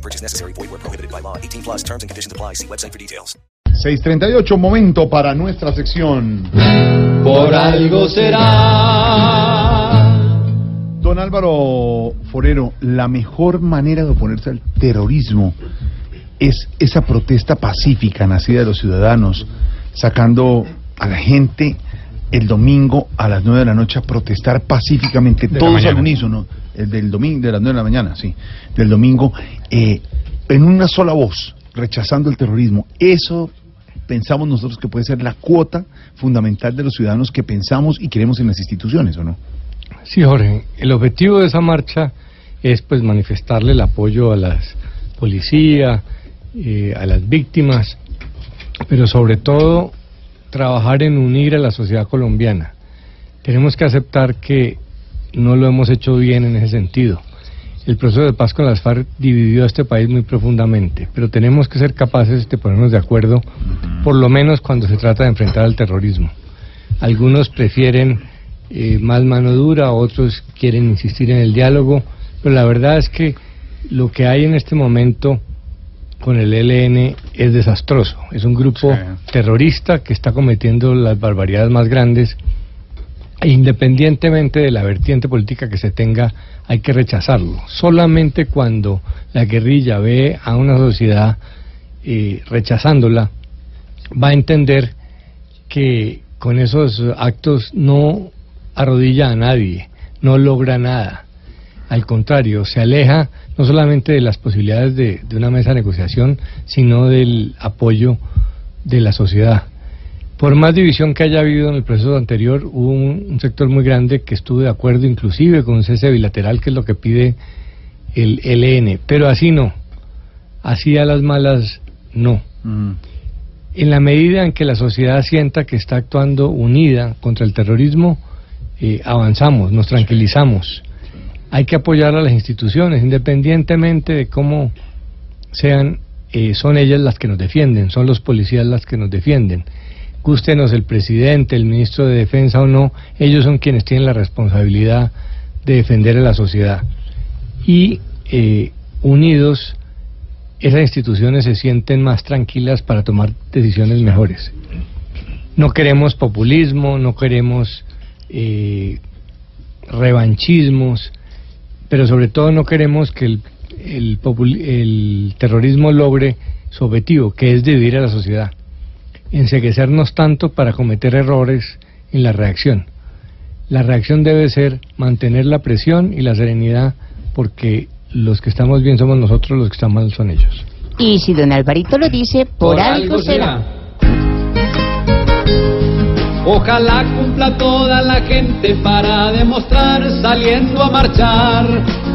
No purchase necessary. Void where prohibited by law. 18 plus terms and conditions apply. See website for details. 638, momento para nuestra sección. Por algo será. Don Álvaro Forero, la mejor manera de oponerse al terrorismo es esa protesta pacífica nacida de los ciudadanos, sacando a la gente el domingo a las 9 de la noche a protestar pacíficamente, todos al unísono, del domingo, de las 9 de la mañana, sí, del domingo, eh, en una sola voz, rechazando el terrorismo. Eso pensamos nosotros que puede ser la cuota fundamental de los ciudadanos que pensamos y queremos en las instituciones, ¿o no? Sí, Jorge, el objetivo de esa marcha es pues manifestarle el apoyo a las policía, eh, a las víctimas, pero sobre todo trabajar en unir a la sociedad colombiana. Tenemos que aceptar que no lo hemos hecho bien en ese sentido. El proceso de paz con las FARC dividió a este país muy profundamente, pero tenemos que ser capaces de ponernos de acuerdo, por lo menos cuando se trata de enfrentar al terrorismo. Algunos prefieren eh, más mano dura, otros quieren insistir en el diálogo, pero la verdad es que lo que hay en este momento con el ELN es desastroso. Es un grupo Sí. terrorista que está cometiendo las barbaridades más grandes independientemente de la vertiente política que se tenga, hay que rechazarlo. Solamente cuando la guerrilla ve a una sociedad eh, rechazándola, va a entender que con esos actos no arrodilla a nadie, no logra nada. Al contrario, se aleja no solamente de las posibilidades de, de una mesa de negociación, sino del apoyo de la sociedad. Por más división que haya habido en el proceso anterior, hubo un, un sector muy grande que estuvo de acuerdo inclusive con un cese bilateral, que es lo que pide el ELN. Pero así no. Así a las malas no. En la medida en que la sociedad sienta que está actuando unida contra el terrorismo, eh, avanzamos, nos tranquilizamos. Hay que apoyar a las instituciones, independientemente de cómo sean, eh, son ellas las que nos defienden, son los policías las que nos defienden. Gústenos el presidente, el ministro de Defensa o no, ellos son quienes tienen la responsabilidad de defender a la sociedad. Y eh, unidos, esas instituciones se sienten más tranquilas para tomar decisiones mejores. No queremos populismo, no queremos eh, revanchismos, pero sobre todo no queremos que el, el, terrorismo logre su objetivo, que es dividir a la sociedad, enseguecernos tanto para cometer errores en la reacción. La reacción debe ser mantener la presión y la serenidad, porque los que estamos bien somos nosotros, los que están mal son ellos. Y si don Alvarito lo dice, por, algo será. Ojalá cumpla toda la gente para demostrar saliendo a marchar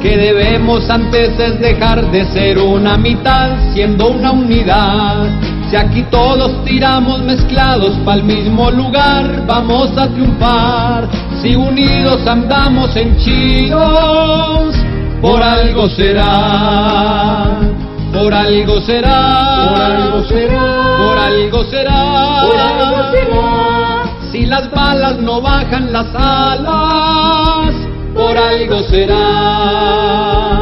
que debemos antes es dejar de ser una mitad siendo una unidad. Si aquí todos tiramos mezclados pa'l mismo lugar, vamos a triunfar. Si unidos andamos en chiros, por algo será. Por algo será. Por algo será. Por algo será. Por algo será. Si las balas no bajan las alas, por algo será.